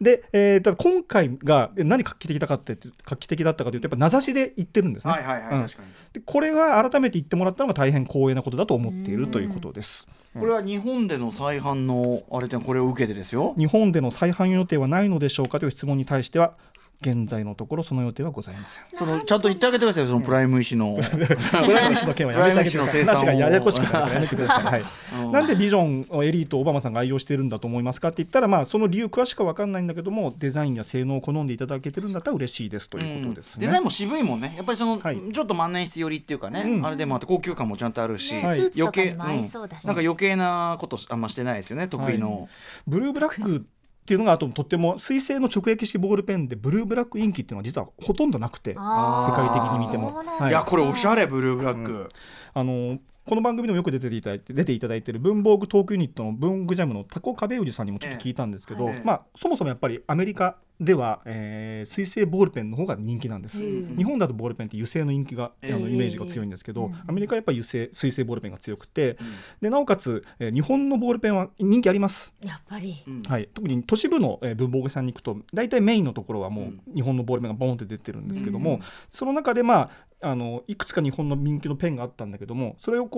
で、えーただ今回がえ何画期的だかって画期的だったかというとやっぱ名指しで言ってるんですね。はいはいはい、うん確かにでこれは改めて言ってもらったのが大変光栄なことだと思っているということです。これは日本での再販のあれこれを受けてですよ日本での再販予定はないのでしょうかという質問に対しては現在のところその予定はございません。そのちゃんと言ってあげてくださいよそのプライム医師の。プライム氏の件は。やめてあげてください。話がややこしくなるからやめてください。はい。うん。なんでビジョンをエリートをオバマさんが愛用しているんだと思いますかって言ったら、まあ、その理由詳しくは分かんないんだけどもデザインや性能を好んでいただけてるんだったら嬉しいですということですね。デザインも渋いもんね。やっぱりその、はい。ちょっと万年筆寄りっていうかね、うん。あれでもあって高級感もちゃんとあるし、ね余計うだし、なんか余計なことあんましてないですよね。得意の、ブルーブラックっていうのがあととっても水性の直撃式ボールペンでブルーブラックインキっていうのは実はほとんどなくて世界的に見ても。はいいやこれおしゃれブルーブラック、あのこの番組でもよく出ていただいて出ていただいている文房具トークユニットの文具ジャムのタコ壁氏さんにもちょっと聞いたんですけど、ええまあ、そもそもやっぱりアメリカでは、えー水性ボールペンの方が人気なんです、うん。日本だとボールペンって油性の人気が、ええあのイメージが強いんですけど、うん。アメリカはやっぱり油性水性ボールペンが強くて、でなおかつ、えー日本のボールペンは人気あります。やっぱり。うん。はい、特に都市部の、えー文房具屋さんに行くと大体メインのところはもう日本のボールペンがボンって出てるんですけども、その中で、まあ、あのいくつか日本の人気のペンがあったんだけどもそれをこう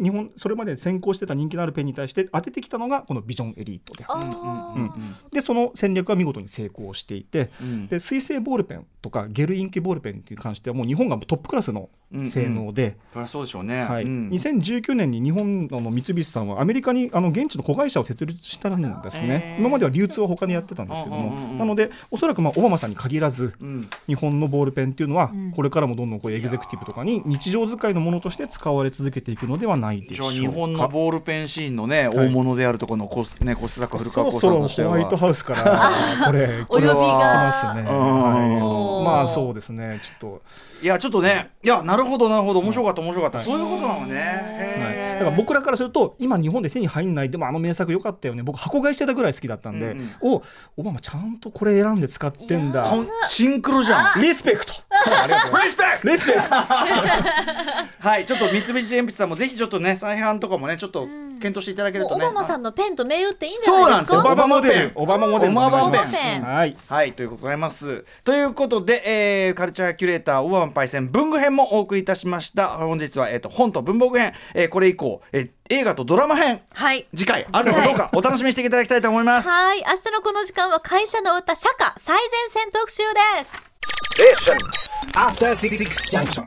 日本それまで先行してた人気のあるペンに対して当ててきたのがこのビジョンエリートで。あー。うんでその戦略は見事に成功していてうん。で水性ボールペンとかゲルインキボールペンに関してはもう日本がトップクラスの性能で、そりゃそうでしょうね、はい。うん。2019年に日本の三菱さんはアメリカにあの現地の子会社を設立したんですね、へー。今までは流通は他でやってたんですけども、うんうんうんなのでおそらくまあオバマさんに限らずうん。日本のボールペンっていうのはうん。これからもどんどんこうエグゼクティブとかに日常使いのものとして使われ続けていくのではないでしょうか。日本のボールペンシーンのね、い。大物であるところのコス,、ね、コスザック古川コそろそろさんとしては。ホワイトハウスから これこれは来ますね、うん。はい、まあそうですね。ちょっと。いやちょっとねいやなるほどなるほど。面白かった面白かった、そういうことなのね、はい、だから僕らからすると今日本で手に入んないでもあの名作良かったよね。僕箱買いしてたぐらい好きだったんで、うんうん。おオバマちゃんとこれ選んで使ってんだ。シンクロじゃん。リスペクト。リスペクト。リスペクト。はいちょっと三菱鉛筆さんもぜひちょっとね再販とかもねちょっと検討していただけるとね。オバマさんのペンと銘打っていいんじゃないですか？そうなんですよ。オバマモデル。オバマモデル。オバマモデルお願いします。はい。はいということでございます。ということで、えーカルチャーキュレーターオバマパイセン文具編もお送りいたしました。本日は、えー、と本と文房具編、えーこれ以降、えー映画とドラマ編。はい。次回あるのかどうかお楽しみにしていただきたいと思います、はい。明日のこの時間は会社の歌社歌最前線特集です。Station. After Six Junction.